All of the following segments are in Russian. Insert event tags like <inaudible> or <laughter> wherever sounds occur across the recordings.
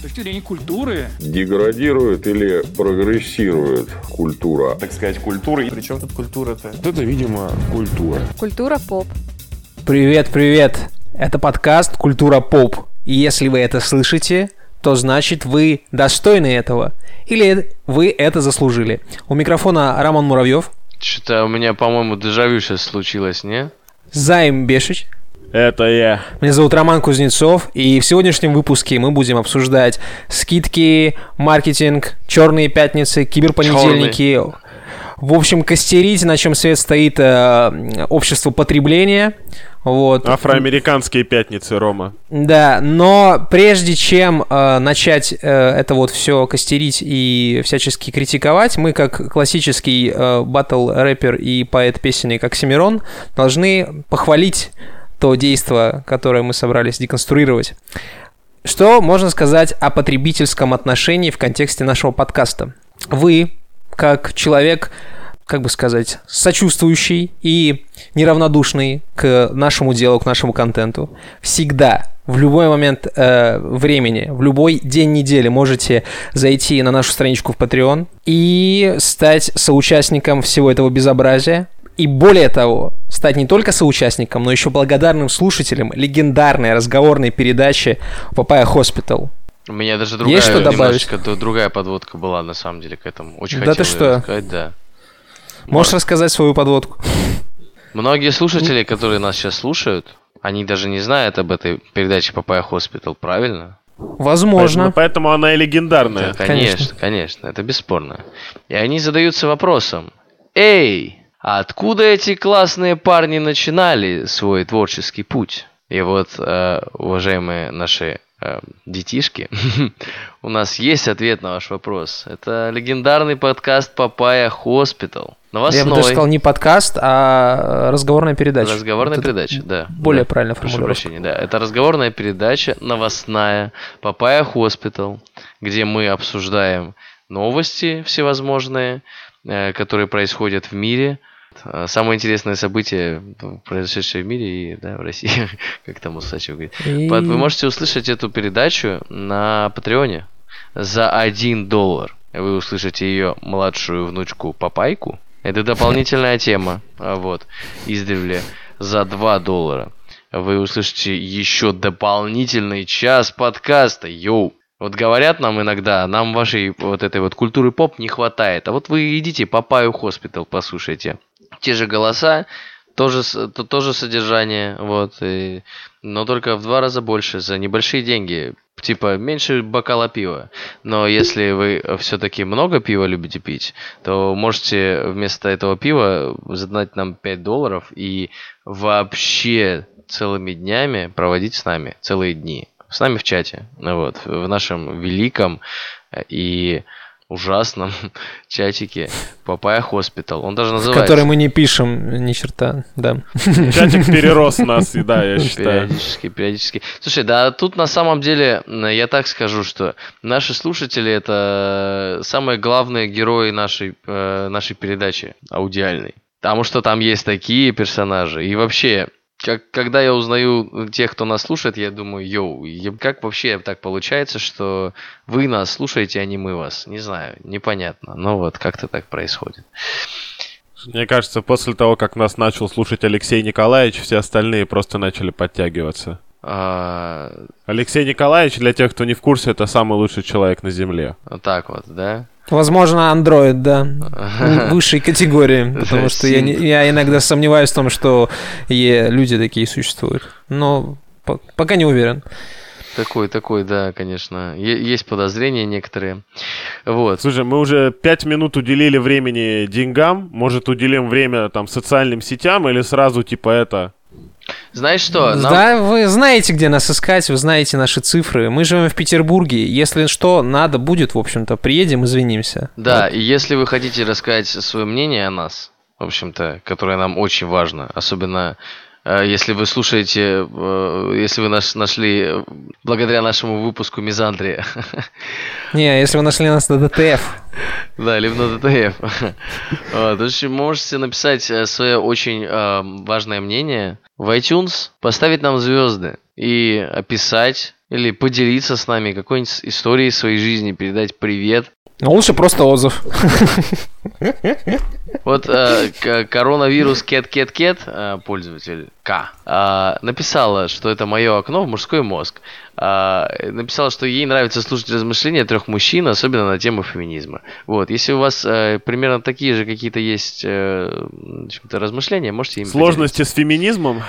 С точки зрения культуры. Деградирует или прогрессирует культура? Так сказать, культура. И причем тут культура-то? Вот это, видимо, культура. Культура поп. Привет, привет. Это подкаст «Культура поп». И если вы это слышите, то значит вы достойны этого. Или вы это заслужили. У микрофона Роман Муравьев. Что-то у меня, по-моему, дежавю сейчас случилось, не? Займ Бешич. Это я. Меня зовут Роман Кузнецов, и в сегодняшнем выпуске мы будем обсуждать скидки, маркетинг, черные пятницы, киберпонедельники. Черные. В общем, костерить, на чем свет стоит э, общество потребления. Вот. Афроамериканские пятницы, Рома. Да, но прежде чем э, начать э, это вот все костерить и всячески критиковать, мы как классический э, батл-рэпер и поэт-песенник Оксимирон должны похвалить то действо, которое мы собрались деконструировать. Что можно сказать о потребительском отношении в контексте нашего подкаста? Вы, как человек, как бы сказать, сочувствующий и неравнодушный к нашему делу, к нашему контенту, всегда в любой момент э, времени, в любой день недели можете зайти на нашу страничку в Patreon и стать соучастником всего этого безобразия. И более того, стать не только соучастником, но еще благодарным слушателем легендарной разговорной передачи Papaya Hospital. У меня даже другая, Есть что добавить? другая подводка была, на самом деле, к этому. Очень да ты что? сказать, да. Можешь рассказать свою подводку? Многие слушатели, которые нас сейчас слушают, они даже не знают об этой передаче Papaya Hospital, правильно? Возможно. Поэтому, поэтому она и легендарная. Да, конечно, конечно, конечно, это бесспорно. И они задаются вопросом. Эй, а откуда эти классные парни начинали свой творческий путь? И вот, э, уважаемые наши э, детишки, <laughs> у нас есть ответ на ваш вопрос. Это легендарный подкаст Papaya Hospital. Новостной. Я бы даже сказал не подкаст, а разговорная передача. Разговорная вот передача, да. Более да. правильно формулировка. Прошу прощения, да. Это разговорная передача новостная Papaya Hospital, где мы обсуждаем новости всевозможные, э, которые происходят в мире, самое интересное событие, произошедшее в мире и да, в России, <laughs> как там Усачев говорит. И... Вы можете услышать эту передачу на Патреоне за 1 доллар. Вы услышите ее младшую внучку Папайку. Это дополнительная <laughs> тема. А вот, издревле за 2 доллара. Вы услышите еще дополнительный час подкаста. Йоу! Вот говорят нам иногда, нам вашей вот этой вот культуры поп не хватает. А вот вы идите Папаю Hospital послушайте те же голоса, тоже, то, тоже содержание, вот, и, но только в два раза больше за небольшие деньги, типа меньше бокала пива. Но если вы все-таки много пива любите пить, то можете вместо этого пива задонатить нам 5 долларов и вообще целыми днями проводить с нами, целые дни. С нами в чате, вот, в нашем великом и ужасном <laughs> чатике Papaya Hospital. Он даже называется... В который мы не пишем ни черта, да. <laughs> Чатик перерос нас, и да, я считаю. Периодически, периодически. Слушай, да тут на самом деле, я так скажу, что наши слушатели это самые главные герои нашей, э, нашей передачи аудиальной. Потому что там есть такие персонажи. И вообще, как, когда я узнаю тех, кто нас слушает, я думаю, йоу, как вообще так получается, что вы нас слушаете, а не мы вас? Не знаю, непонятно. Но вот как-то так происходит. Мне кажется, после того, как нас начал слушать Алексей Николаевич, все остальные просто начали подтягиваться. А... Алексей Николаевич, для тех, кто не в курсе, это самый лучший человек на Земле. Вот так вот, да? Возможно, Android, да. <laughs> Высшей категории. <laughs> Потому что я, я иногда сомневаюсь в том, что люди такие существуют. Но пока не уверен. Такой, такой, да, конечно. Есть подозрения некоторые. Вот. Слушай, мы уже пять минут уделили времени деньгам. Может, уделим время там социальным сетям или сразу типа это знаешь что? Нам... Да, вы знаете, где нас искать, вы знаете наши цифры. Мы живем в Петербурге. Если что, надо будет, в общем-то, приедем, извинимся. Да, вот. и если вы хотите рассказать свое мнение о нас, в общем-то, которое нам очень важно, особенно Если вы слушаете, э, если вы наш, нашли э, благодаря нашему выпуску Мизандрия, <laughs> Не, если вы нашли нас на ДТФ. да, либо на ДТФ, <laughs> в общем, можете написать свое очень э, важное мнение в iTunes, поставить нам звезды и описать или поделиться с нами какой-нибудь историей своей жизни, передать привет. Но лучше просто отзыв. Вот э, коронавирус Кет Кет Кет, э, пользователь К, э, написала, что это мое окно в мужской мозг. Э, написала, что ей нравится слушать размышления трех мужчин, особенно на тему феминизма. Вот, если у вас э, примерно такие же какие-то есть э, размышления, можете им Сложности с феминизмом?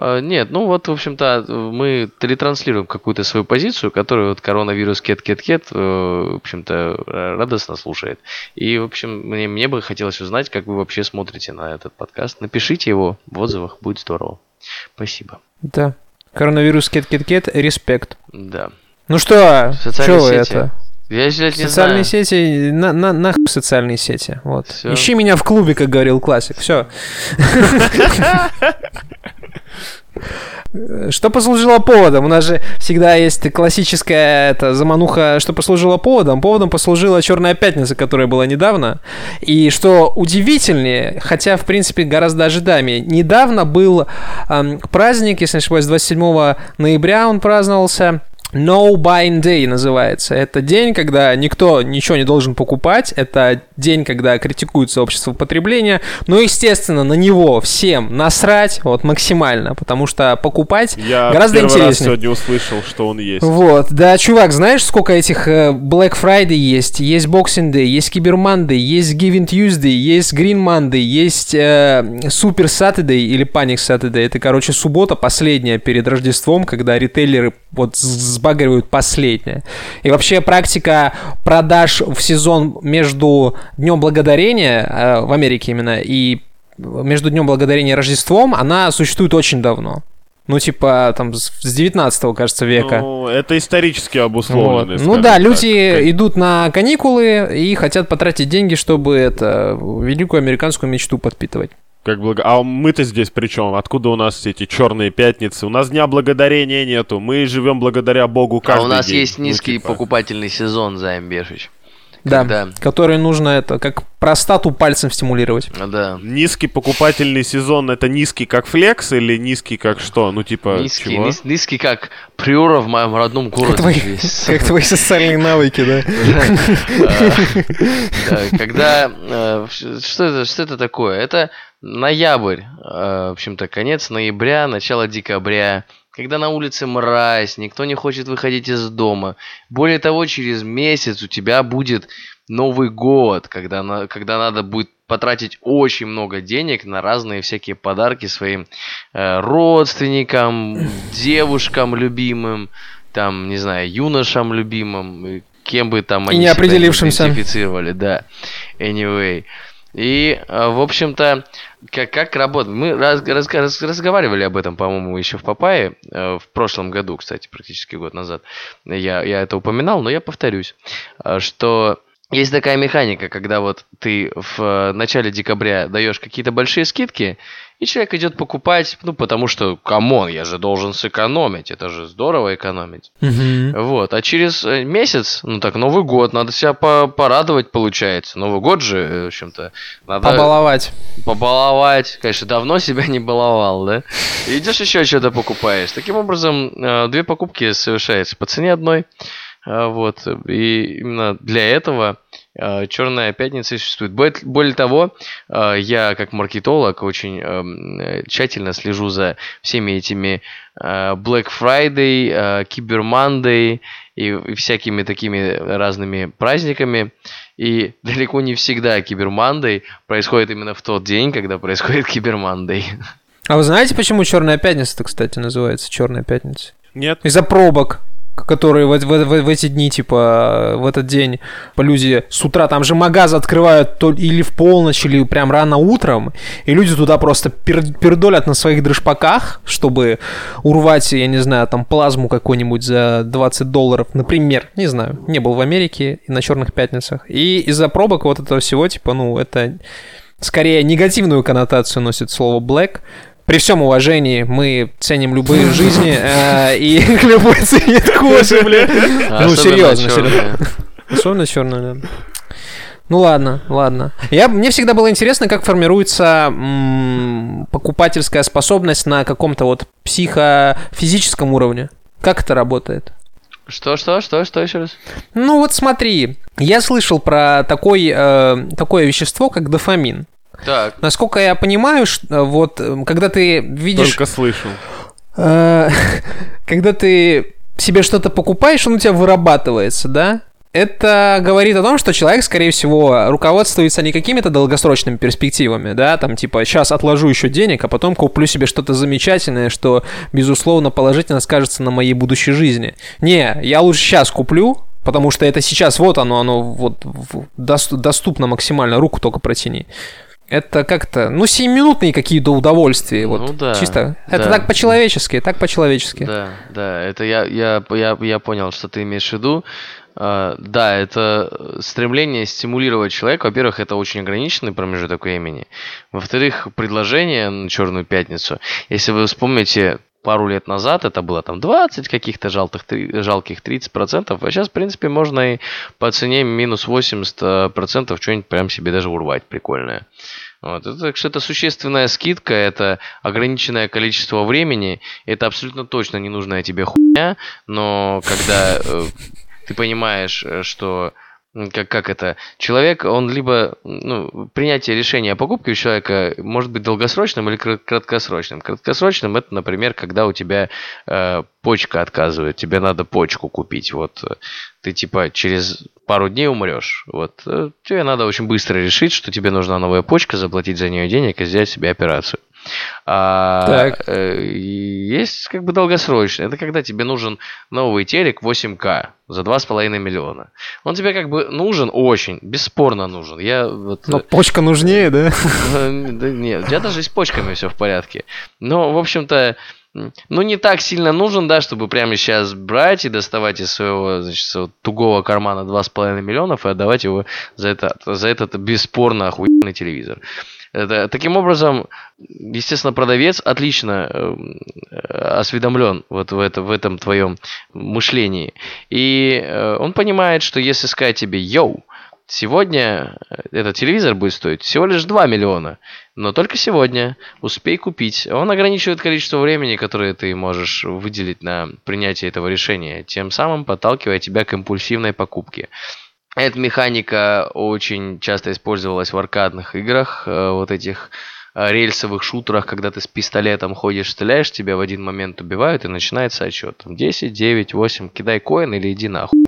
А, Нет, ну вот, в общем-то, мы ретранслируем какую-то свою позицию, которую вот коронавирус кет-кет-кет, э, в общем-то, э, радостно слушает. И, в общем, мне, мне бы хотелось узнать, как вы вообще смотрите на этот подкаст. Напишите его в отзывах, будет здорово. Спасибо. Да. Коронавирус кет-кет-кет, респект. Да. Ну что, Социальные что вы сети. это? Я, блядь, не Социальные знаю. сети, на, на, нахуй социальные сети. Вот. Всё. Ищи меня в клубе, как говорил классик. Все. <laughs> <laughs> Что послужило поводом? У нас же всегда есть классическая это, замануха, что послужило поводом. Поводом послужила Черная пятница, которая была недавно. И что удивительнее, хотя, в принципе, гораздо ожидаемее, недавно был эм, праздник, если не ошибаюсь, 27 ноября он праздновался. No Buying Day называется. Это день, когда никто ничего не должен покупать. Это день, когда критикуется общество потребления. Но, естественно, на него всем насрать вот максимально, потому что покупать Я гораздо первый интереснее. сегодня услышал, что он есть. Вот, да, чувак, знаешь, сколько этих э, Black Friday есть? Есть Boxing Day, есть Cyber Monday, есть Giving Tuesday, есть Green Monday, есть э, Super Saturday или Panic Saturday. Это, короче, суббота последняя перед Рождеством, когда ритейлеры вот с- сбагривают последнее. И вообще практика продаж в сезон между Днем Благодарения, э, в Америке именно, и между Днем Благодарения и Рождеством, она существует очень давно. Ну, типа, там, с с 19 кажется, века. Ну, это исторически Вот. обусловлено. Ну скажем да, так. люди идут на каникулы и хотят потратить деньги, чтобы это великую американскую мечту подпитывать. Как благо... А мы-то здесь при чем? Откуда у нас эти черные пятницы? У нас дня благодарения нету. Мы живем благодаря Богу А каждый у нас день. есть Ну, низкий типа. покупательный сезон, Займ Бешич. Да, Когда? который нужно это, как простату пальцем стимулировать. А, Да. Низкий покупательный сезон это низкий как флекс или низкий как что? Ну типа Низкий, чего? низ- низкий, как приора в моем родном Как городе. твои, здесь. <laughs> как твои социальные навыки, да? Да, Когда... э, Что это, что это такое? Это ноябрь, э, в общем-то, конец ноября, начало декабря, когда на улице мразь, никто не хочет выходить из дома. Более того, через месяц у тебя будет Новый год, когда, на- когда надо будет потратить очень много денег на разные всякие подарки своим э, родственникам, <laughs> девушкам любимым, там, не знаю, юношам любимым, кем бы там И они неопределившимся. себя не идентифицировали, да. Anyway. И, э, в общем-то, как, как работает? Мы раз- раз- раз- разговаривали об этом, по-моему, еще в Папае, э, в прошлом году, кстати, практически год назад. Я, я это упоминал, но я повторюсь, э, что есть такая механика, когда вот ты в начале декабря даешь какие-то большие скидки, и человек идет покупать, ну, потому что, come on, я же должен сэкономить, это же здорово экономить. Вот, а через э, месяц, ну так, Новый год, надо себя по- порадовать, получается. Новый год же, э, в общем-то, надо Побаловать. побаловать. Конечно, давно себя не баловал, да? И идешь еще что-то покупаешь. Таким образом, э, две покупки совершаются по цене одной. Вот, и именно для этого Черная пятница существует. Более, того, э, я как маркетолог очень эм, э, тщательно слежу за всеми этими э, Black Friday, э, Cyber Monday и, и всякими такими разными праздниками. И <laughs> далеко не всегда Cyber Monday происходит именно в тот день, когда происходит <laughs> Cyber Monday. А вы знаете, почему Черная пятница-то, кстати, называется Черная пятница? Нет. Из-за пробок которые в, в- в- в эти дни, типа, в этот день люди с утра, там же магазы открывают то или в полночь, или прям рано утром, и люди туда просто пер- пердолят на своих дрожпаках, чтобы урвать, я не знаю, там плазму какую-нибудь за 20 долларов, например, не знаю, не был в Америке и на черных пятницах. И из-за пробок вот этого всего, типа, ну, это скорее негативную коннотацию носит слово black, При всем уважении мы ценим любые жизни э, и <laughs> любой цвет кожи, бля. Ну, серьезно, серьезно. Особенно черную, да. Ну ладно, ладно. Я, мне всегда было интересно, как формируется м, покупательская способность на каком-то вот психофизическом уровне. Как это работает? Что, что, что, что еще раз? Ну вот смотри, я слышал про такой, э, такое вещество, как дофамин. Так, Насколько я понимаю, ш- э, вот э, когда ты видишь, Только слышал. э, <laughs> когда ты себе что-то покупаешь, он у тебя вырабатывается, да? Это говорит о том, что человек, скорее всего, руководствуется не какими-то долгосрочными перспективами, да, там типа сейчас отложу еще денег, а потом куплю себе что-то замечательное, что, безусловно, положительно скажется на моей будущей жизни. Не, я лучше сейчас куплю, потому что это сейчас вот оно, оно вот доступно максимально, руку только протяни. Это как-то, ну, семиминутные какие-то удовольствия, вот, Ну да, чисто. Это да. так по-человечески, так по-человечески. да, да, это я, я, я, я понял, что ты имеешь в виду. А, да, это стремление стимулировать человека. Во-первых, это очень ограниченный промежуток времени. Во-вторых, предложение на Черную пятницу. Если вы вспомните, пару лет назад это было там 20 каких-то жалких, жалких 30%, а сейчас, в принципе, можно и по цене минус 80% что-нибудь прям себе даже урвать прикольное. Вот. Это, так что это существенная скидка, это ограниченное количество времени, это абсолютно точно ненужная тебе хуйня, но когда э, ты понимаешь, э, что как, как это, человек, он либо, ну, принятие решения о покупке у человека может быть долгосрочным или кра- краткосрочным. Краткосрочным это, например, когда у тебя э, почка отказывает, тебе надо почку купить, вот э, ты типа через пару дней умрешь, вот э, тебе надо очень быстро решить, что тебе нужна новая почка, заплатить за нее денег и сделать себе операцию. А, Так. э, есть как бы долгосрочный. Это когда тебе нужен новый телек 8К за 2,5 миллиона. Он тебе как бы нужен очень, бесспорно нужен. Я вот... Но почка нужнее, да? <laughs> э, да нет, у тебя даже с почками все в порядке. Но, в общем-то, ну, не так сильно нужен, да, чтобы прямо сейчас брать и доставать из своего, значит, тугого кармана 2,5 миллионов и отдавать его за, это, за этот бесспорно охуенный телевизор. Это, таким образом, естественно, продавец отлично эм, э, осведомлен вот в, это, в этом твоем мышлении. И э, он понимает, что если сказать тебе «Йоу», Сегодня э, этот телевизор будет стоить всего лишь 2 миллиона, но только сегодня. Успей купить. Он ограничивает количество времени, которое ты можешь выделить на принятие этого решения, тем самым подталкивая тебя к импульсивной покупке. Эта механика очень часто использовалась в аркадных играх, э, вот этих э, рельсовых шутерах, когда ты с пистолетом ходишь, стреляешь, тебя в один момент убивают и начинается отчет. Там 10, 9, 8, кидай коин или иди нахуй.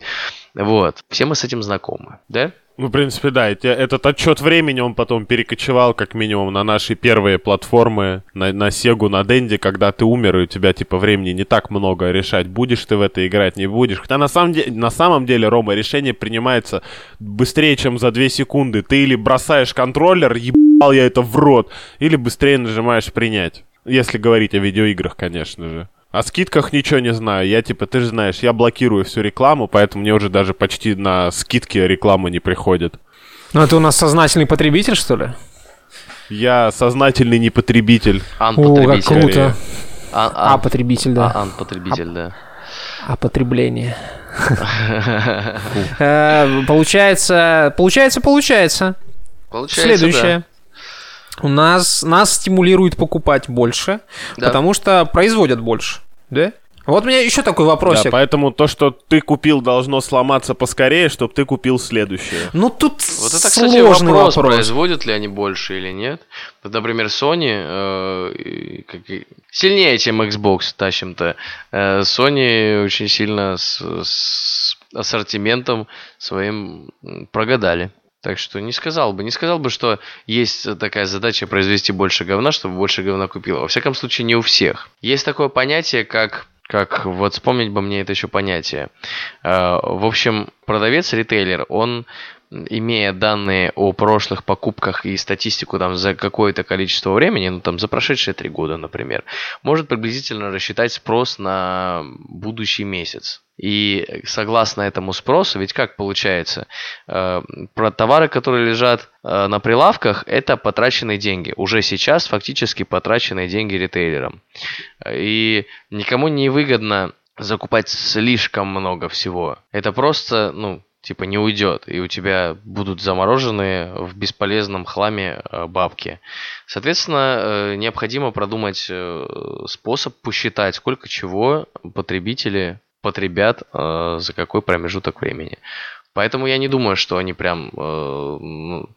Вот. Все мы с этим знакомы, да? Ну, в принципе, да. Этот отчет времени, он потом перекочевал, как минимум, на наши первые платформы, на, на Сегу, на Денде, когда ты умер, и у тебя, типа, времени не так много решать, будешь ты в это играть, не будешь. Хотя на самом, деле, на самом деле, Рома, решение принимается быстрее, чем за 2 секунды. Ты или бросаешь контроллер, ебал я это в рот, или быстрее нажимаешь принять. Если говорить о видеоиграх, конечно же. О скидках ничего не знаю. Я типа, ты же знаешь, я блокирую всю рекламу, поэтому мне уже даже почти на скидки реклама не приходит. Ну, это у нас сознательный потребитель, что ли? Я сознательный не потребитель. О, как Ан-потребитель. круто. Ан- А, ан- потребитель, да. а- Ан-потребитель, да. А потребление. <laughs> Э, Получается, получается, получается. Получается, Следующее. У нас нас стимулирует покупать больше, Да. потому что производят больше, да? Вот у меня еще такой Да, вопросик. поэтому то, что ты купил, должно сломаться поскорее, чтобы ты купил следующее. Ну тут Вот это, кстати, сложный вопрос, вопрос. производят ли они больше или нет. Вот, например, Sony э, как сильнее, чем Xbox тащим-то. Э, Sony очень сильно с, с ассортиментом своим прогадали. Так что не сказал бы, не сказал бы, что есть такая задача произвести больше говна, чтобы больше говна купило. Во всяком случае, не у всех. Есть такое понятие, как как вот вспомнить бы мне это еще понятие. Э, В общем, продавец, ритейлер, он имея данные о прошлых покупках и статистику там за какое-то количество времени, ну там за прошедшие три года, например, может приблизительно рассчитать спрос на будущий месяц. И согласно этому спросу, ведь как получается, э, про товары, которые лежат э, на прилавках, это потраченные деньги. Уже сейчас фактически потраченные деньги ритейлерам. И никому не выгодно закупать слишком много всего. Это просто, ну, типа не уйдет, и у тебя будут замороженные в бесполезном хламе э, бабки. Соответственно, необходимо продумать способ посчитать, сколько чего потребители потребят э, за какой промежуток времени. Поэтому я не думаю, что они прям э, ну,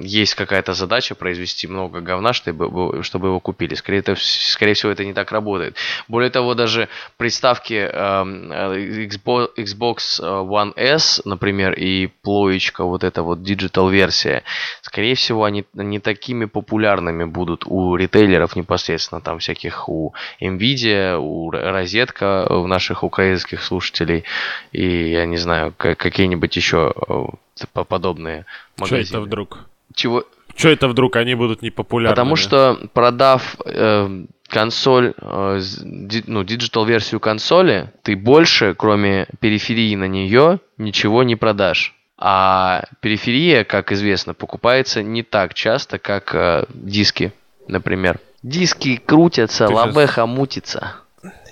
есть какая-то задача произвести много говна, чтобы, чтобы его купили. Скорее, это, скорее всего, это не так работает. Более того, даже приставки э, Xbox, Xbox One S, например, и плоечка, вот эта вот digital версия, скорее всего, они не такими популярными будут у ритейлеров непосредственно, там всяких у М.Видео, у Розетка, у наших украинских слушателей, и я не знаю, какие-нибудь какие-нибудь еще э, подобные магазины. Что это вдруг? Чего? Что это вдруг они будут непопулярны? Потому что продав э, консоль, э, ди, ну, digital-версию консоли, ты больше, кроме периферии на нее, ничего не продашь. А периферия, как известно, покупается не так часто, как э, диски, например. Диски крутятся, Ты лабеха сейчас... мутится.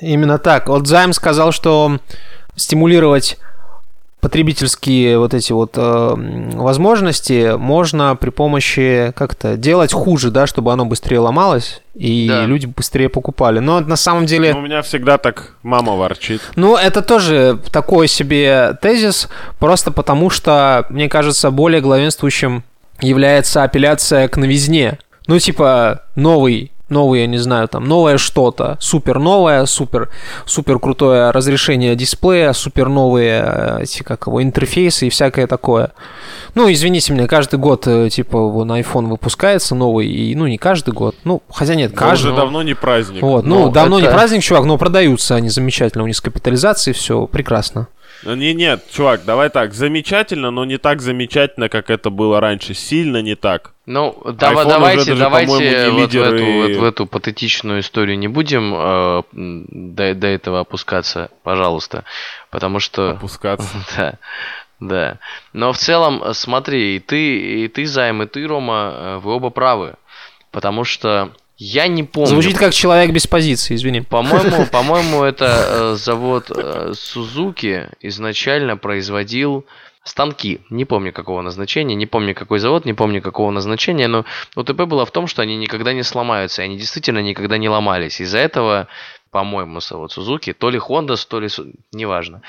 Именно так. Вот Займ сказал, что стимулировать потребительские вот эти вот э, возможности можно при помощи как-то делать хуже, да, чтобы оно быстрее ломалось и да. люди быстрее покупали. Но на самом деле... Ну, у меня всегда так мама ворчит. Ну, это тоже такой себе тезис, просто потому что, мне кажется, более главенствующим является апелляция к новизне. Ну, типа, новый новый, я не знаю, там, новое что-то, супер новое, супер, супер крутое разрешение дисплея, супер новые э, эти, как его, интерфейсы и всякое такое. Ну, извините меня, каждый год, э, типа, вон iPhone выпускается новый, и, ну, не каждый год, ну, хотя нет, каждый. уже давно не праздник. Вот, ну, давно это... не праздник, чувак, но продаются они замечательно, у них с капитализацией все прекрасно. Ну, не, нет, чувак, давай так, замечательно, но не так замечательно, как это было раньше, сильно не так. Ну, давай, давайте, даже, давайте вот, в эту, и... вот в эту патетичную историю не будем э, до, до этого опускаться, пожалуйста, потому что... Опускаться. <laughs> Да, да. Но в целом, смотри, и ты, и ты, Займ, и ты, Рома, э, вы оба правы, потому что я не помню. Звучит как человек без позиции, извини. По-моему, <laughs> по-моему, это э, завод э, Сузуки изначально производил станки. Не помню какого назначения, не помню какой завод, не помню какого назначения, но УТП было в том, что они никогда не сломаются, и они действительно никогда не ломались. Из-за этого, по-моему, завод Сузуки, то ли Honda, то ли... Неважно.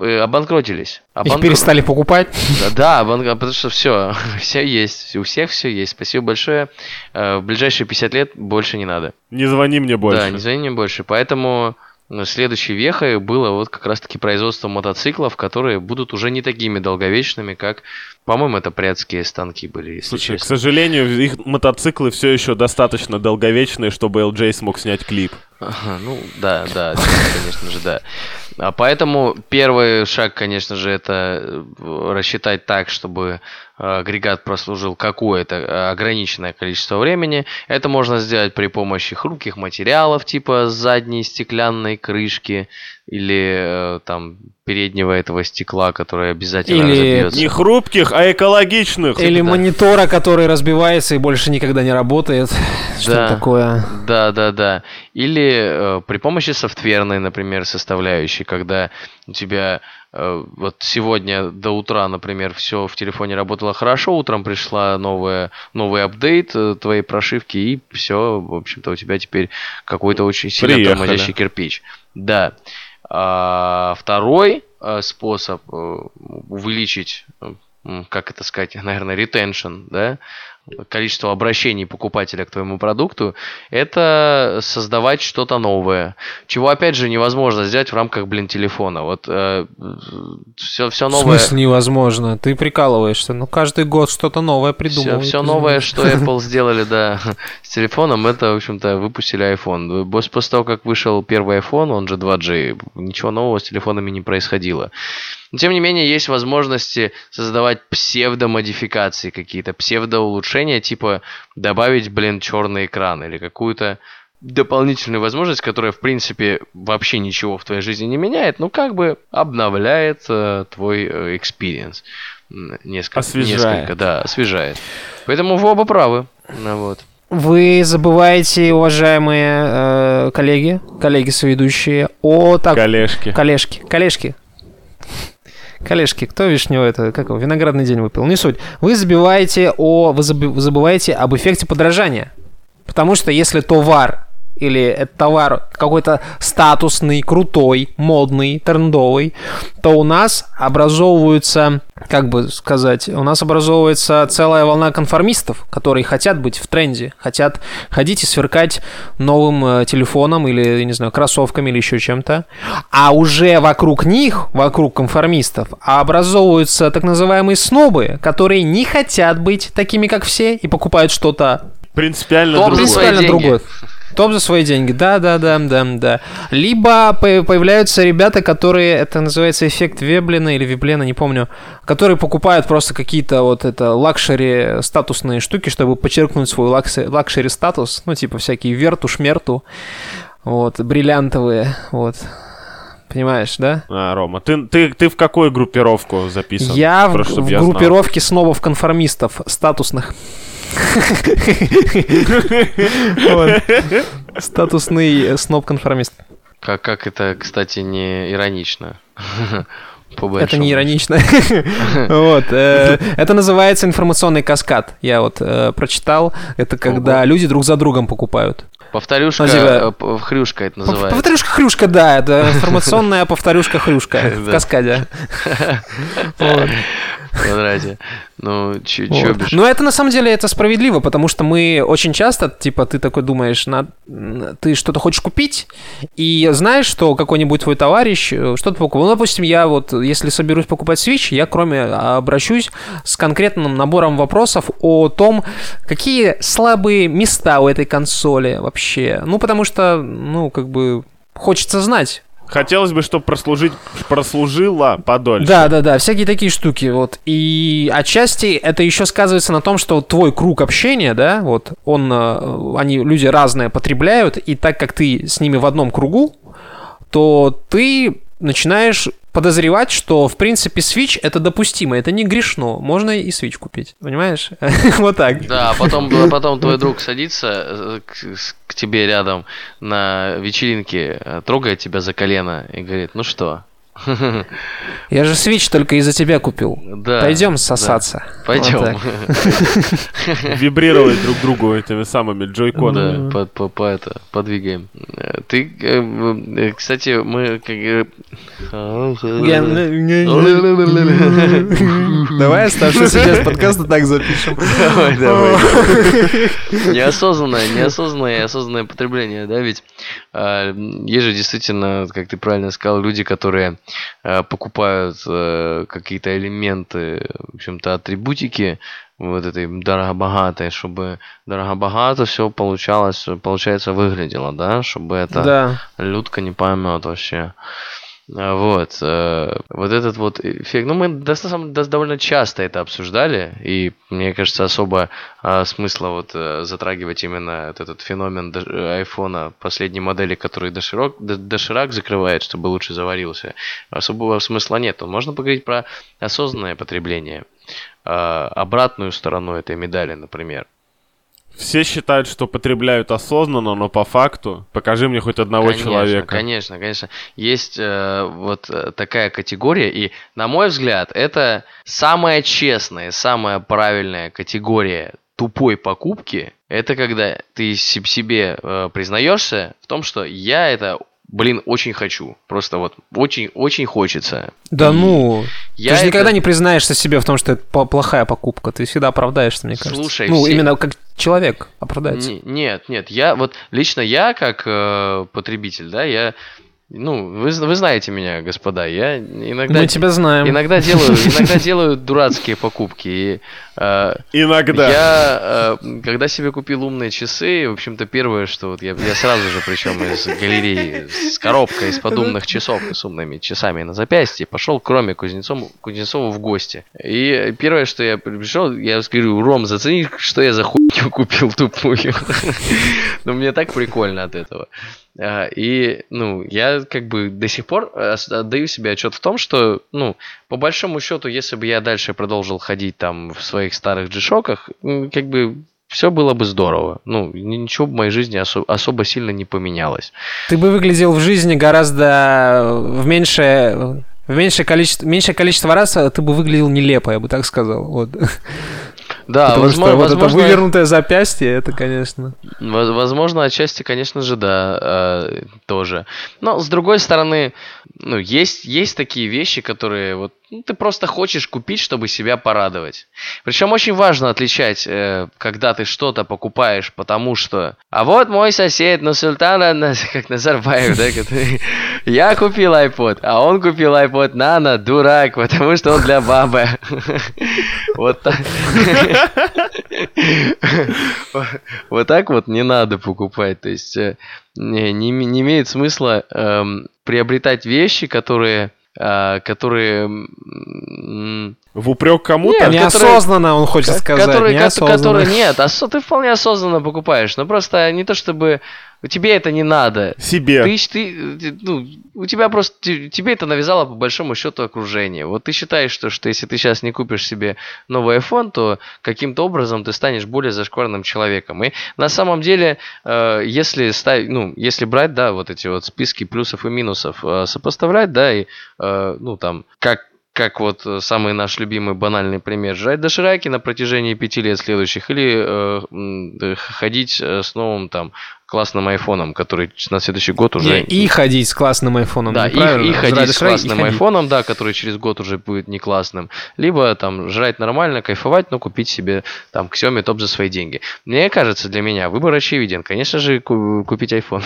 Э, обанкротились. Обанкрот... Их перестали покупать? Да, да обанк... потому что все, <laughs> все есть, у всех все есть. Спасибо большое. Э, в ближайшие 50 лет больше не надо. Не звони мне больше. Да, не звони мне больше. Поэтому ну, следующей вехой было вот как раз-таки производство мотоциклов, которые будут уже не такими долговечными, как, по-моему, это прядские станки были, если Слушай, честно. к сожалению, их мотоциклы все еще достаточно долговечные, чтобы LJ смог снять клип. Ага, ну, да, да, конечно же, да. А поэтому первый шаг, конечно же, это э, рассчитать так, чтобы агрегат прослужил какое-то э, ограниченное количество времени. Это можно сделать при помощи хрупких материалов, типа задней стеклянной крышки или там переднего этого стекла, которое обязательно или разобьется. Не хрупких, а экологичных. Или да. монитора, который разбивается и больше никогда не работает. Что такое? Да, да, да. Или э, при помощи софтверной, например, составляющей, когда у тебя э, вот сегодня до утра, например, все в телефоне работало хорошо, утром пришла новая, новый апдейт э, твоей прошивки, и все, в общем-то, у тебя теперь какой-то очень сильно Приехали. тормозящий кирпич. Да. А, второй э, способ э, увеличить как это сказать, <laughs> наверное, retention, да, количество обращений покупателя к твоему продукту, это создавать что-то новое, чего, опять же, невозможно сделать в рамках, блин, телефона. Вот э, все, все новое... В смысле невозможно? Ты прикалываешься. Ну, каждый год что-то новое придумывают. Все, все новое, что Apple <laughs> сделали, да, <laughs> с телефоном, это, в общем-то, выпустили iPhone. После того, как вышел первый iPhone, он же 2G, ничего нового с телефонами не происходило. Но, тем не менее, есть возможности создавать псевдомодификации какие-то, псевдоулучшения, типа добавить, блин, черный экран или какую-то дополнительную возможность, которая, в принципе, вообще ничего в твоей жизни не меняет, но как бы обновляет э, твой э, experience. Несколько, освежает. Несколько, да, освежает. Поэтому вы оба правы. Ну, вот. Вы забываете, уважаемые э, коллеги, коллеги соведущие, о так... Коллежки. Коллежки. Коллежки. Коллежки, кто вишню это, как его, виноградный день выпил, не суть. Вы забиваете о, вы забываете об эффекте подражания. Потому что если товар или это товар какой-то статусный, крутой, модный, трендовый, то у нас образовываются, как бы сказать, у нас образовывается целая волна конформистов, которые хотят быть в тренде, хотят ходить и сверкать новым э, телефоном или, не знаю, кроссовками или еще чем-то. А уже вокруг них, вокруг конформистов, образовываются так называемые снобы, которые не хотят быть такими, как все, и покупают что-то Принципиально другое. Принципиально деньги. Топ за свои деньги, да, да, да, да, да. Либо по- появляются ребята, которые, это называется эффект Веблина или Веблена, не помню, которые покупают просто какие-то вот это luxury статусные штуки, чтобы подчеркнуть свой luxury статус, ну типа всякие Vertu, шмерту, вот, бриллиантовые, вот. Понимаешь, да? А, Рома, ты, ты, ты в какую группировку записан? Я в, Просто, чтоб в я знал. группировке снобов-конформистов статусных. <laughs> Статусный сноб-конформист. Как, как это, кстати, не иронично. <laughs> По Это не иронично. <laughs> Вот. э, Это называется информационный каскад. Я вот э, прочитал. Это когда люди друг за другом покупают. Повторюшка, Ну, типа- э, хрюшка это называется. Повторюшка-хрюшка, да. Это информационная повторюшка-хрюшка в каскаде. Квадрате. Ну, чё Вот. бишь. Но это на самом деле это справедливо, потому что мы очень часто, типа, ты такой думаешь, на... ты что-то хочешь купить, и знаешь, что какой-нибудь твой товарищ э, что-то покупал. Ну, допустим, я вот, если соберусь покупать Switch, я кроме обращусь с конкретным набором вопросов о том, какие слабые места у этой консоли вообще. Ну, потому что, ну, как бы, хочется знать, Хотелось бы, чтобы прослужить, прослужила подольше. Да, да, да, всякие такие штуки, вот. И отчасти это еще сказывается на том, что твой круг общения, да, вот, он, э, они, люди разные потребляют, и так как ты с ними в одном кругу, то ты начинаешь подозревать, что, в принципе, Switch это допустимо, это не грешно, можно и Switch купить, понимаешь? <laughs> Вот так. Да, а потом, а потом твой друг садится э, к, к тебе рядом на вечеринке, э, трогает тебя за колено и говорит, ну что? <laughs> Я же Switch только из-за тебя купил. Да. Пойдем да. сосаться. Пойдем. Вот. <laughs> Вибрировать друг другу этими самыми джойконами. Да, по, по, по это, подвигаем. Ты, э, э, кстати, мы э, <laughs> Давай оставшийся сейчас подкаста так запишем. Давай, давай. Неосознанное, неосознанное и осознанное потребление, да, ведь а, есть же действительно, как ты правильно сказал, люди, которые покупают а, какие-то элементы, в общем-то, атрибутики вот этой дорого-богатой, чтобы дорого-богато все получалось, получается, выглядело, да, чтобы это Да. Людка не поймет вообще. А, Вот, э, вот этот вот эффект, ну мы довольно часто это обсуждали, и мне кажется, особо а, смысла вот э, затрагивать именно этот феномен айфона последней модели, который доширак, д- доширак закрывает, чтобы лучше заварился. Особого смысла нет. Можно поговорить про осознанное потребление, а, обратную сторону этой медали, например. Все считают, что потребляют осознанно, но по факту покажи мне хоть одного Конечно, человека. Конечно, конечно. Есть э, вот э, такая категория, и, на мой взгляд, это самая честная, самая правильная категория тупой покупки. Это когда ты се- себе э, признаешься в том, что я это блин, очень хочу. Просто вот очень-очень хочется. Да ну, Я ты же это- никогда не признаешься себе в том, что это плохая покупка. Ты всегда оправдаешься, мне кажется. Слушай, ну, все- именно как человек оправдается. Не- нет, нет, я вот лично я как э, потребитель, да, я, ну, вы, вы знаете меня, господа, я иногда... Мы тебя знаем. Иногда делаю, <laughs> иногда делаю дурацкие покупки. И, э, Иногда. Я, э, когда себе купил умные часы, в общем-то, первое, что вот я, я сразу же, причем из галереи, с коробкой из-под умных часов и с умными часами на запястье, пошел к Роме Кузнецову, Кузнецову в гости. И первое, что я пришел, я говорю, Ром, зацени, что я за хуйню купил тупую. <laughs> Ну, мне так прикольно от этого. А, И, ну, я как бы до сих пор э, отдаю себе отчет в том, что, ну, по большому счету, если бы я дальше продолжил ходить там в своих старых джишоках, как бы все было бы здорово. Ну, ни- ничего в моей жизни осо- особо сильно не поменялось. Ты бы выглядел в жизни гораздо в меньшее... В меньшее количество, меньшее количество раз а ты бы выглядел нелепо, я бы так сказал. Вот. <laughs> Да, Потому возможно, что вот это возможно, вывернутое запястье, это, конечно... Воз- Возможно, отчасти, конечно же, да, э, тоже. Но с другой стороны, ну, есть, есть такие вещи, которые вот ну, ты просто хочешь купить, чтобы себя порадовать. Причем очень важно отличать, э, когда ты что-то покупаешь, потому что. А вот мой сосед, ну Султана, на- <laughs> как Назарбаев, да, <laughs> я купил iPod, а он купил iPod Nano, дурак, потому что он для бабы. <laughs> Вот так. Вот так вот не надо покупать. То есть э, не, не име- не имеет смысла эм, приобретать вещи, которые, которые, м, В упрек кому-то? Нет, Неосознанно, он хочет сказать. которые, ко- неосознанно. которые нет, осо- ты вполне осознанно покупаешь, но просто не то чтобы тебе это не надо. Себе. Ты, ты, ты, ну, у тебя просто, те- тебе это навязало по большому счету окружение. Вот ты считаешь, что, что если ты сейчас не купишь себе новый iPhone, то каким-то образом ты станешь более зашкварным человеком. И на самом деле, э, если, ставь, ну, если брать, да, вот эти вот списки плюсов и минусов, э, сопоставлять, да, и, э, ну, там, как как вот э, самый наш любимый банальный пример, жрать дошираки на протяжении пяти лет следующих или э, ходить э, с новым там классным айфоном, который на следующий год уже... Не, и ходить с классным айфоном. Да, и, и ходить с и классным айфоном, да, который через год уже будет не классным. Либо там жрать нормально, кайфовать, но купить себе там Xiaomi топ за свои деньги. Мне кажется, для меня выбор очевиден. Конечно же, ку- купить iPhone.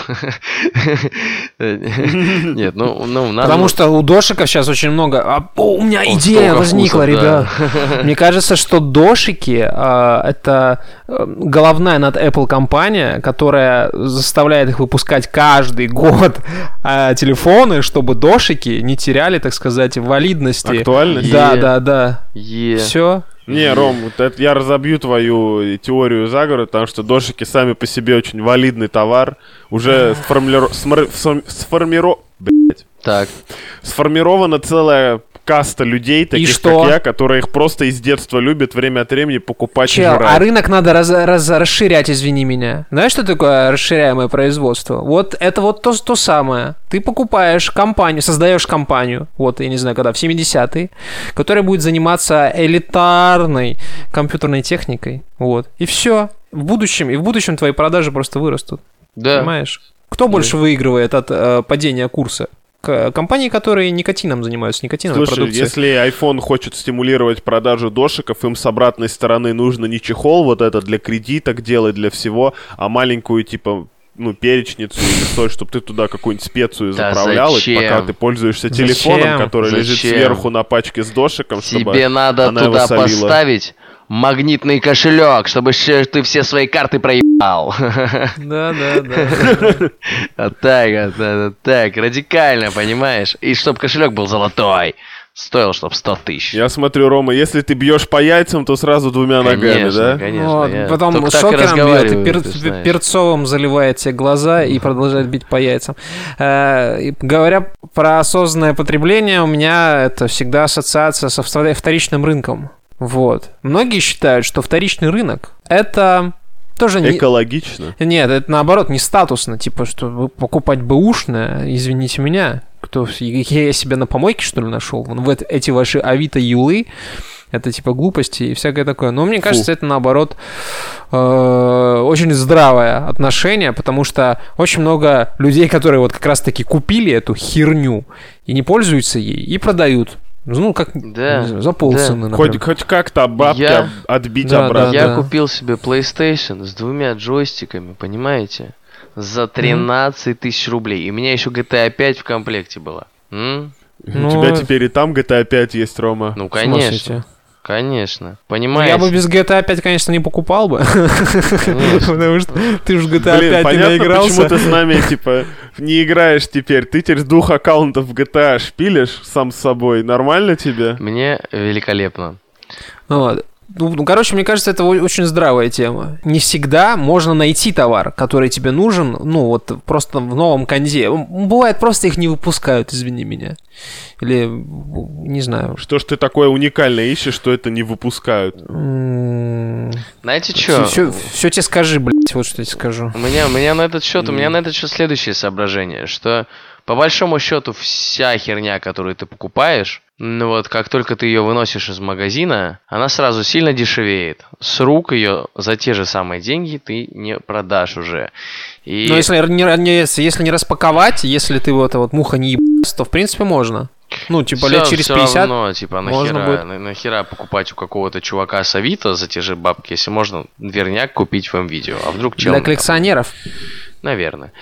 <laughs> Нет, ну, ну надо... Потому что у дошиков сейчас очень много. А, о, у меня О, идея возникла, вкусов, ребят. да. <laughs> Мне кажется, что дошики а, это э, головная над Apple компания, которая заставляет их выпускать каждый год а, телефоны, чтобы дошики не теряли, так сказать, валидности. Актуальность? Да, Е. да, да. Е. Все. Не, Ром, вот это я разобью твою теорию заговора, потому что дошики сами по себе очень валидный товар. Уже сформулиро- смр- сфор- сформиро- блядь. Так, сформирована целая каста людей, таких что? как я, которые их просто из детства любят время от времени покупать и Чел, жрать. а рынок надо раз- раз- расширять, извини меня. Знаешь, что такое расширяемое производство? Вот это вот то, то самое. Ты покупаешь компанию, создаешь компанию, вот, я не знаю, когда, в 70-е, которая будет заниматься элитарной компьютерной техникой, вот, и все. В будущем, и в будущем твои продажи просто вырастут, да. понимаешь? Кто больше выигрывает от э, падения курса? К- компании, которые никотином занимаются, никотиновой Слушай, продукцией. если iPhone хочет стимулировать продажу дошиков, им с обратной стороны нужно не чехол вот это для кредиток делать, для всего, а маленькую, типа, ну, перечницу или соль, чтобы ты туда какую-нибудь специю Да заправлял, и зачем? пока ты пользуешься Зачем? телефоном, который лежит Зачем? сверху на пачке с дошиком, чтобы Тебе надо она его туда солила. поставить магнитный кошелек, чтобы ты все свои карты проебал. <laughs> Да, да, да. А так, так, так, радикально, понимаешь? И чтоб кошелек был золотой. Стоил, чтоб 100 тысяч. Я смотрю, Рома, если ты бьешь по яйцам, то сразу двумя ногами, Конечно, да? конечно. Вот, я потом только шокером бьет, и пер- перцовым заливает тебе глаза и продолжает бить по яйцам. Э, говоря про осознанное потребление, у меня это всегда ассоциация со втор- вторичным рынком. Вот. Многие считают, что вторичный рынок это тоже не... Экологично. Нет, это наоборот не статусно, типа, что покупать бэушное, извините меня, кто я себя на помойке, что ли, нашел? Вон в эт- эти ваши Авито Юлы, это типа глупости и всякое такое. Но мне кажется, это наоборот э, очень здравое отношение, потому что очень много людей, которые вот как раз-таки купили эту херню и не пользуются ей, и продают. Ну, как Да, знаю, за полцены, Хоть, например. хоть как-то бабки Я- отбить Да, обратно. да, Я да. купил себе PlayStation с двумя джойстиками, понимаете? За 13 тысяч рублей. И у меня еще GTA 5 в комплекте была. М? Ну, У тебя теперь и там GTA 5 есть, Рома. Ну, Смотрите. Конечно. Конечно. Ну? Я бы без GTA 5, конечно, не покупал бы. Потому что ты уж GTA Блин, 5 не понятно, наигрался. почему ты с нами, типа, не играешь теперь. Ты теперь с двух аккаунтов в GTA шпилишь сам с собой. Нормально тебе? Мне великолепно. Вот. Ну, ну, короче, мне кажется, это очень здравая тема. Не всегда можно найти товар, который тебе нужен, ну, вот просто в новом конде. Бывает, просто их не выпускают, извини меня. Или, не знаю. Что ж ты такое уникальное ищешь, что это не выпускают? Знаете Все, что? все, тебе скажи, блядь, вот что я тебе скажу. У меня, у меня на этот счет, у меня на этот счет следующее соображение, что по большому счету вся херня, которую ты покупаешь, ну вот как только ты ее выносишь из магазина, она сразу сильно дешевеет. С рук ее за те же самые деньги ты не продашь уже. И... Но если не, не- если не распаковать, если ты вот эта вот муха не ебаешь, то в принципе можно. Ну, типа лет Всё- через всё 50. равно, типа, можно нахера, будет. на- нахера покупать у какого-то чувака с Авито за те же бабки, если можно верняк купить в МВидео. А вдруг чел... Для коллекционеров. Наверное.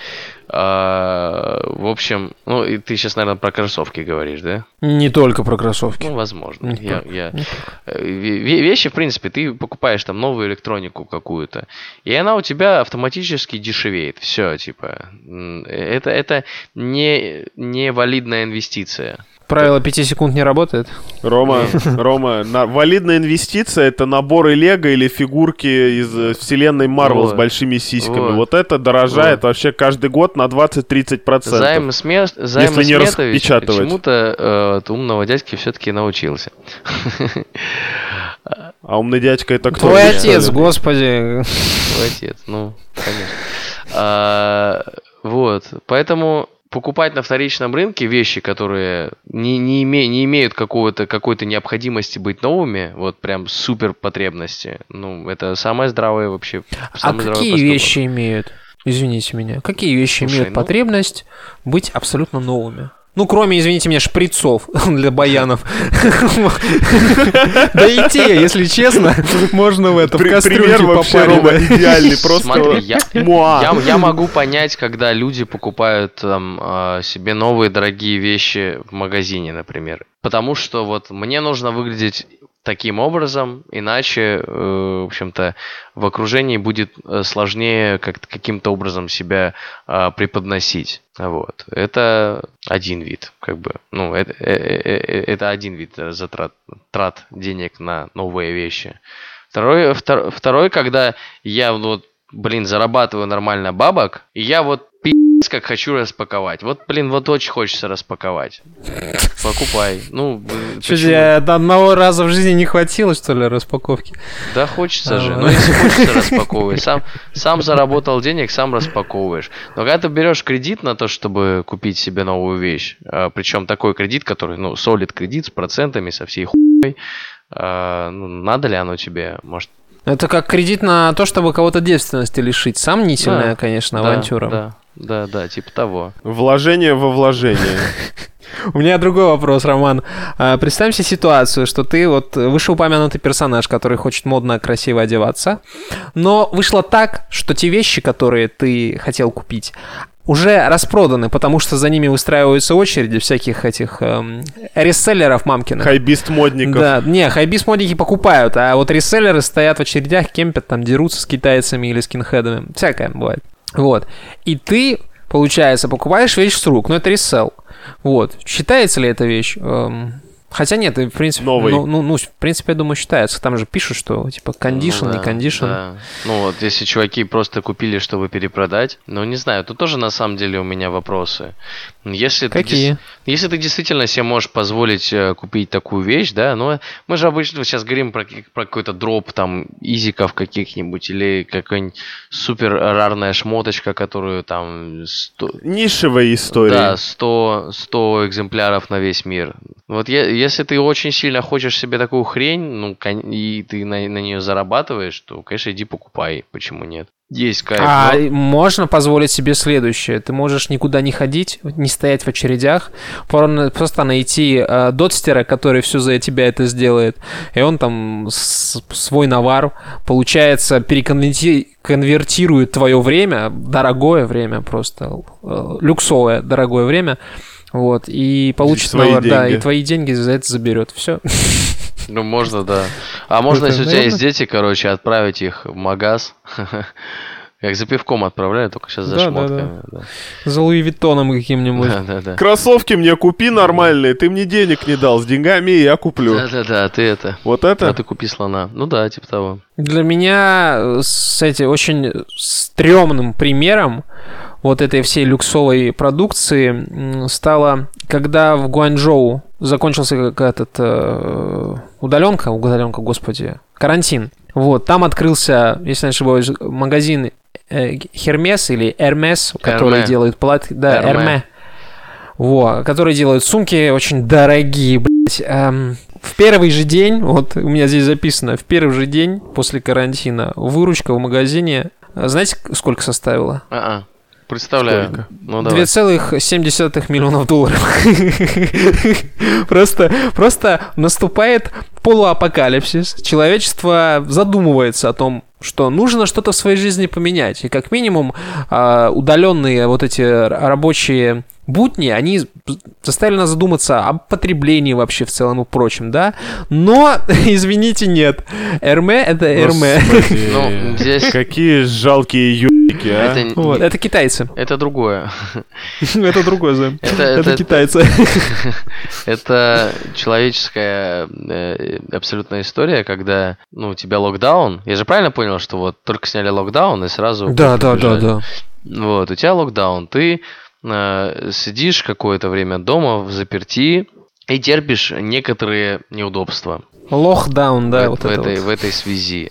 А, в общем, ну, и ты сейчас, наверное, про кроссовки говоришь, да? Не только про кроссовки. Ну, возможно. Не Я, только, я- не э, ве- ве- Вещи, в принципе, ты покупаешь там новую электронику какую-то, и она у тебя автоматически дешевеет. Все, типа. м, Это, это не, не валидная инвестиция. Правило 5 секунд не работает. Рома, <laughs> Рома, на- валидная инвестиция это наборы Лего или фигурки из э, вселенной Марвел Вот. с большими сиськами. Вот. Вот, это дорожает вообще каждый год на 20-30%. Займ, Сме... Займ Если не распечатывать. почему-то э, от умного дядьки все-таки научился. А умный дядька это кто? Твой отец, господи. Твой отец, ну, конечно. А, вот, поэтому покупать на вторичном рынке вещи, которые не, не, име- не имеют какого-то, какой-то необходимости быть новыми, вот прям супер потребности, ну, это самое здравое вообще. А самый здравый какие поступок. вещи имеют? Извините меня. Какие вещи Слушай, имеют ну- потребность быть абсолютно новыми? Ну, кроме, извините меня, шприцов <laughs> для баянов. <laughs> Да и те, если честно, можно в это, в кастрюльке попаривать. идеальный. Просто <laughs> Смотри, я, могу понять, когда люди покупают там а, себе новые дорогие вещи в магазине, например. Потому что вот мне нужно выглядеть таким образом, иначе, э, в общем-то, в окружении будет э, сложнее как каким-то образом себя а, преподносить. Вот. Это один вид, как бы. Ну, это, э, это один вид затрат трат денег на новые вещи. Второй, втор- второй, когда я вот, блин, зарабатываю нормально бабок, и я вот пи***ц как хочу распаковать. Вот, блин, вот очень хочется распаковать. Покупай. Ну, блин, Что тебе одного раза в жизни не хватило, что ли, распаковки? Да хочется А, же. ладно. Ну, если хочется, <laughs> распаковывай. Сам, сам заработал денег, сам распаковываешь. Но когда ты берешь кредит на то, чтобы купить себе новую вещь, причем такой кредит, который, ну, солид кредит с процентами, со всей хуйней, а, ну, надо ли оно тебе? Может, Это как кредит на то, чтобы кого-то девственности лишить. Сомнительная, Да, конечно, авантюра. Да, да, да, типа того. Вложение во вложение. <laughs> У меня другой вопрос, Роман. А, Представим себе ситуацию, что ты вот вышеупомянутый персонаж, который хочет модно, красиво одеваться, но вышло так, что те вещи, которые ты хотел купить, уже распроданы, потому что за ними выстраиваются очереди всяких этих эм, реселлеров мамкиных. Хайбист модников. Да, не, хайбис модники покупают, а вот реселлеры стоят в очередях, кемпят, там дерутся с китайцами или скинхедами. Всякое бывает. Вот. И ты, получается, покупаешь вещь с рук, но это ресел. Вот. Считается ли эта вещь? Эм, Хотя нет, в принципе, Новой. ну, ну, ну, в принципе, я думаю, считается. Там же пишут, что типа кондишн, Ну не да, кондишн. да. Ну вот, если чуваки просто купили, чтобы перепродать, ну не знаю, тут тоже на самом деле у меня вопросы. Если ты, Какие? дес- если ты действительно себе можешь позволить э, купить такую вещь, да, но мы же обычно сейчас говорим про, про какой-то дроп, там, изиков каких-нибудь, или какая-нибудь супер рарная шмоточка, которую там сто- Нишевая история. Да, 100, 100 экземпляров на весь мир. Вот е- если ты очень сильно хочешь себе такую хрень, ну, и ты на, нее зарабатываешь, то, конечно, иди покупай. Почему нет? Есть кайф. А но- можно позволить себе следующее. Ты можешь никуда не ходить, не стоять в очередях, просто найти э, дотстера, который все за тебя это сделает, и он там с- свой навар, получается, переконвертирует конвертирует твое время, дорогое время просто, э, люксовое дорогое время, вот, и получит свои навар, да, и твои деньги за это заберет. Все. <laughs> Ну, можно, да. А можно, если у тебя есть дети, короче, отправить их в магаз. <laughs> Как за пивком отправляют, только сейчас за Да, да, шмотками. да. За Луи Виттоном каким-нибудь. <laughs> Да, да, да. Кроссовки мне купи нормальные, ты мне денег не дал, с деньгами и я куплю. Да, да, да, ты это. Вот А это? ты купи слона. Ну да, типа того. Для меня э, с этим очень стрёмным примером вот этой всей люксовой продукции стало, когда в Гуанчжоу закончился как этот э, удаленка, удаленка, господи, карантин. Вот, там открылся, если не ошибаюсь, магазин э, Hermes или Hermes, который Hermès. делает платья, да, Hermès. Hermès. Во, которые делают сумки очень дорогие, блядь. Эм, в первый же день, вот у меня здесь записано, в первый же день после карантина выручка в магазине, э, знаете, сколько составила? А-а. Представляю. Сколько? Ну давай. 2,7 миллионов долларов. <laughs> Просто, просто наступает полуапокалипсис. Человечество задумывается о том, что нужно что-то в своей жизни поменять. И как минимум а, удаленные вот эти рабочие будни, они заставили нас задуматься о потреблении вообще в целом и прочем, да? Но, <laughs> извините, нет. Эрме — это Эрме. Ну, здесь- Какие жалкие юбики, а? Это, Вот, это китайцы. это другое. <laughs> Это другой займ. Это, Это это, китайцы. <laughs> это человеческая э, абсолютная история, когда ну, у тебя локдаун. Я же правильно понял, что вот только сняли локдаун и сразу... Да, да, да, да. Вот, у тебя локдаун, ты э, сидишь какое-то время дома в заперти и терпишь некоторые неудобства Лохдаун, да, в, вот в это этой, вот. в этой связи.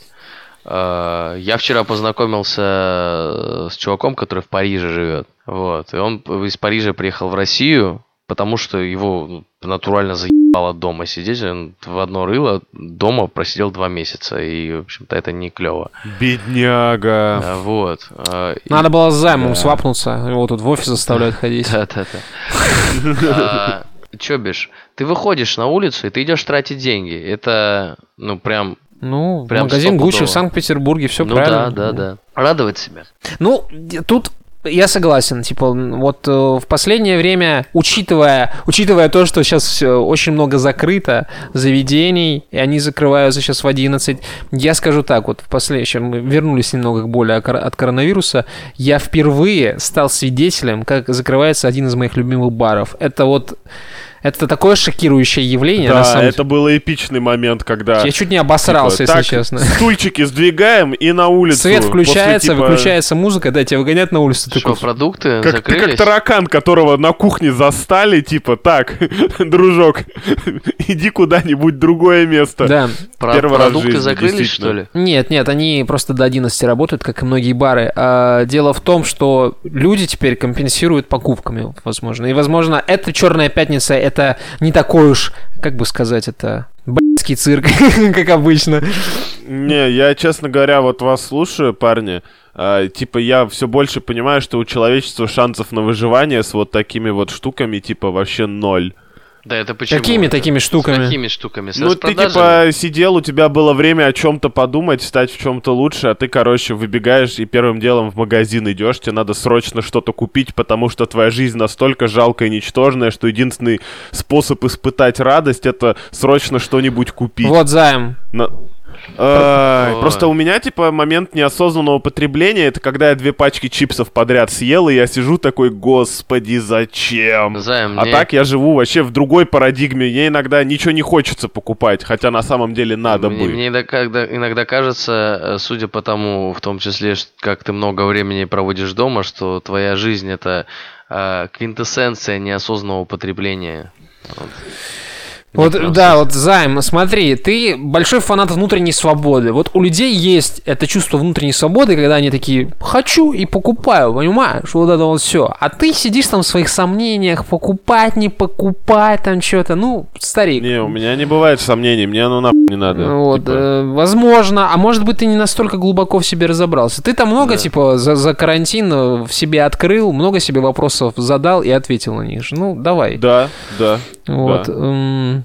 Э, Я вчера познакомился с чуваком, который в Париже живет. Вот. И он из Парижа приехал в Россию, потому что его ну, натурально заебало дома сидеть. Он в одно рыло дома просидел два месяца. И, в общем-то, это не клево. Бедняга. Вот. Э, и- Надо было с займом Да. свапнуться, его тут в офис заставляют ходить. <laughs> Да-да-да. Чобиш, ты выходишь на улицу, и ты идешь тратить деньги. Это, ну, прям... Ну, Прям магазин Гуччи в Санкт-Петербурге, все ну правильно. да, да, да. Радовать себя. Ну, тут я согласен, типа, вот э, в последнее время, учитывая, учитывая то, что сейчас очень много закрыто заведений, и они закрываются сейчас в 11, я скажу так, вот в последующем, мы вернулись немного к боли от коронавируса, я впервые стал свидетелем, как закрывается один из моих любимых баров. Это вот, это такое шокирующее явление, на Да, самом это был эпичный момент, когда... Я чуть не обосрался, типа, если так, честно. Стульчики сдвигаем и на улицу. Свет После, включается, типа, выключается музыка, да, тебя выгоняют на улицу. ты Что, такой, продукты Как, ты как закрылись? таракан, которого на кухне застали, типа, так, <laughs> дружок, иди куда-нибудь другое место. Да. Про- первый раз продукты жизни, закрылись, что ли? Нет, нет, они просто до 11 работают, как и многие бары. А, дело в том, что люди теперь компенсируют покупками, возможно. И, возможно, эта черная пятница это не такой уж, как бы сказать, это б***ский цирк, <laughs> как обычно. Не, я, честно говоря, вот вас слушаю, парни. а, типа, я все больше понимаю, что у человечества шансов на выживание с вот такими вот штуками, типа, вообще ноль. Да это почему? Какими такими С штуками? какими штуками? С ну, ты, типа, сидел, у тебя было время о чем-то подумать, стать в чем-то лучше, а ты, короче, выбегаешь и первым делом в магазин идешь, тебе надо срочно что-то купить, потому что твоя жизнь настолько жалкая и ничтожная, что единственный способ испытать радость — это срочно что-нибудь купить. Вот займ. На- Ой. Просто у меня, типа, момент неосознанного потребления, это когда я две пачки чипсов подряд съел, и я сижу такой, господи, зачем? Займ, А мне- так я живу вообще в другой парадигме, мне иногда ничего не хочется покупать, хотя на самом деле надо мне, бы. мне иногда, иногда кажется, э, судя по тому, в том числе, как ты много времени проводишь дома, что твоя жизнь это э, квинтэссенция неосознанного потребления. Вот. Вот, да, вот, Займ, смотри, ты большой фанат внутренней свободы. Вот у людей есть это чувство внутренней свободы, когда они такие, хочу и покупаю, понимаешь? Вот это вот все. А ты сидишь там в своих сомнениях, покупать, не покупать, там что-то. Ну, старик. Не, у меня не бывает сомнений, мне оно нахуй не надо. Вот, Типа, э, возможно, а может быть ты не настолько глубоко в себе разобрался. Ты там много, типа, за, за карантин э, в себе открыл, много себе вопросов задал и ответил на них же. Ну, давай. Да, да. Вот. да.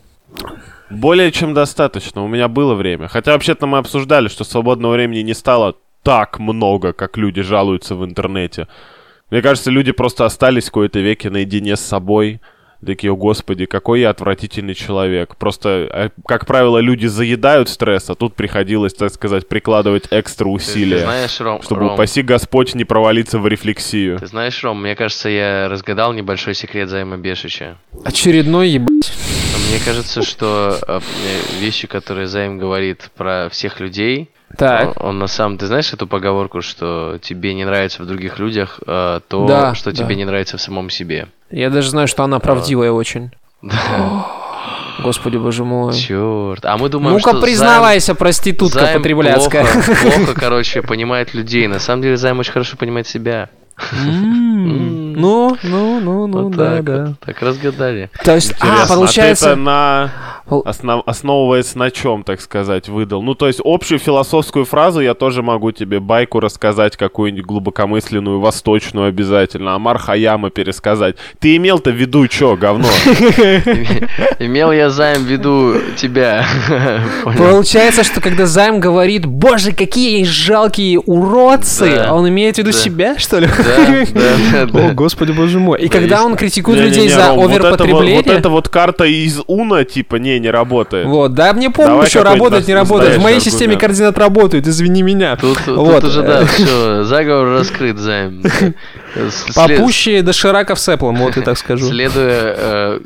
Более чем достаточно, у меня было время. Хотя вообще-то мы обсуждали, что свободного времени не стало так много, как люди жалуются в интернете. Мне кажется, люди просто остались в какой-то веке наедине с собой. Такие, о господи, какой я отвратительный человек. Просто, э, как правило, люди заедают стресс, а тут приходилось, так сказать, прикладывать экстра Ты- усилия, Ты знаешь, Ром, чтобы, Ром, упаси Господь, не провалиться в рефлексию. ты знаешь, Ром, мне кажется, я разгадал небольшой секрет Займа Бешича. очередной ебать. Мне кажется, что э, вещи, которые Займ говорит про всех людей, Так. он, он на самом... Ты знаешь эту поговорку, что тебе не нравится в других людях э, то, Да, что да. тебе не нравится в самом себе? Я даже знаю, что она правдивая очень. <gasps> Господи, боже мой. Черт. А мы думаем, Ну-ка, что признавайся, проститутка Займ, Займ потребляцкая. плохо, плохо, <laughs> короче, понимает людей. На самом деле Займ очень хорошо понимает себя. Ну, ну, ну, ну, да, да. так разгадали. То есть, а, получается... это на... Основ- основываясь на чем, так сказать, выдал? Ну, то есть общую философскую фразу я тоже могу тебе байку рассказать, какую-нибудь глубокомысленную, восточную обязательно, Амар Хаяма пересказать. Ты имел-то в виду что, говно? <laughs> Имел я Займ в виду тебя. <laughs> Получается, что когда Займ говорит, боже, какие жалкие уродцы, а он имеет в виду себя, что ли? Да, да, да, <laughs> О, господи, боже мой. И Да, когда он критикует людей за вот это оверпотребление... Вот эта вот карта из Уна, типа, не, не работает. Вот, да, мне помню, что работает, не работает. В моей системе аргумент. координат работает, извини меня. Тут, тут Вот. уже, да, все, заговор раскрыт, Займ. <laughs> Попуще дошираков с Apple, вот я так скажу. Следуя э,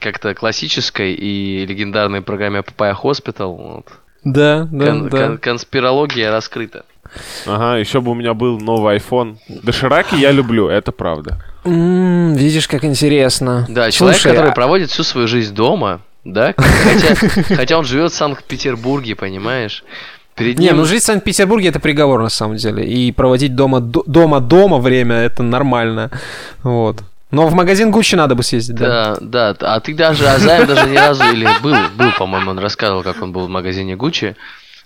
как-то классической и легендарной программе Papaya Hospital, вот, Да, да, кон- да. кон- конспирология раскрыта. Ага, еще бы у меня был новый iPhone. Дошираки я люблю, это правда. М, Видишь, как интересно. Да, человек, Слушай, который а- проводит всю свою жизнь дома, да, <laughs> хотя, хотя он живет в Санкт-Петербурге, понимаешь? Перед Не, ним... ну жить в Санкт-Петербурге это приговор на самом деле. И проводить дома до- дома дома время это нормально. Вот. Но в магазин Гуччи надо бы съездить, да. Да, да, а ты даже, а Займ даже ни разу, или был, был, по-моему, он рассказывал, как он был в магазине Гуччи.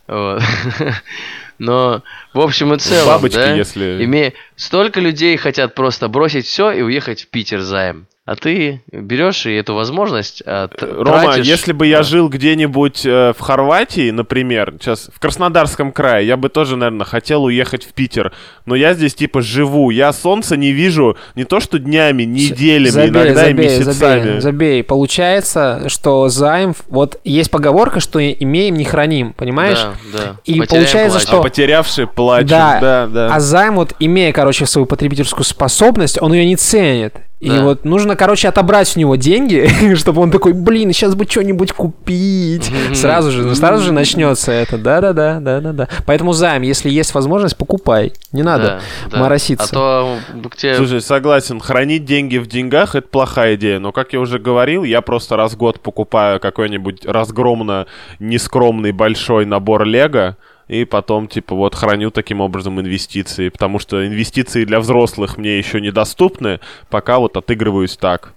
Вот. <laughs> Но, в общем и целом, Бабочки, да, если- име- столько людей хотят просто бросить все и уехать в Питер Займ. А ты берешь и эту возможность а, т- Рома, тратишь- если бы я жил где-нибудь э, в Хорватии, например, сейчас в Краснодарском крае, я бы тоже, наверное, хотел уехать в Питер. Но я здесь типа живу, я солнца не вижу не то что днями, неделями, Забей, иногда забей, и месяцами. забей, забей. Получается, что займ... Вот есть поговорка, что имеем, не храним, понимаешь? Да, да. И Потеряем, получается, платим. А что- потерявший плачет, Да. да, да. А займ, вот имея, короче, свою потребительскую способность, он ее не ценит. И Да. вот нужно, короче, отобрать у него деньги, <laughs> чтобы он такой, блин, сейчас бы что-нибудь купить. Сразу же, ну, сразу же начнется это. Да-да-да, да-да-да. Поэтому займ, если есть возможность, покупай. Не надо Да, да. мороситься. А то тебе... Слушай, согласен, хранить деньги в деньгах это плохая идея, но, как я уже говорил, я просто раз в год покупаю какой-нибудь разгромно нескромный большой набор Лего, и потом, типа, вот храню таким образом инвестиции, потому что инвестиции для взрослых мне еще недоступны, пока вот отыгрываюсь так.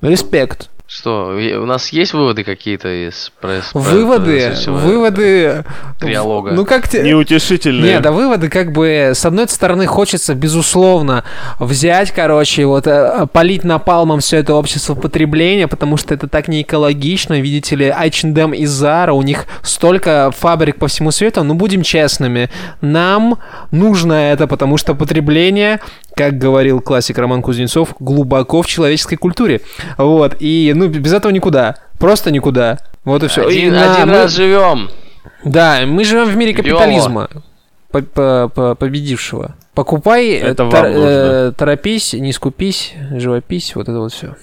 Респект. Что, у нас есть выводы какие-то из... про- про- Выводы, всего выводы... Триалога. Ну как тебе... Неутешительные. Не, да выводы как бы, с одной стороны, хочется, безусловно, взять, короче, вот, э, полить напалмом все это общество потребления, потому что это так не экологично, видите ли, H&M и Zara, у них столько фабрик по всему свету, ну, будем честными, нам нужно это, потому что потребление, как говорил классик Роман Кузнецов, глубоко в человеческой культуре, вот, и, ну, без этого никуда, просто никуда, вот и все. Один, один раз живем. Да, мы живем в мире капитализма. по- по- по- победившего. Покупай, Это э, вам тор- э, торопись, не скупись, живопись, вот это вот все.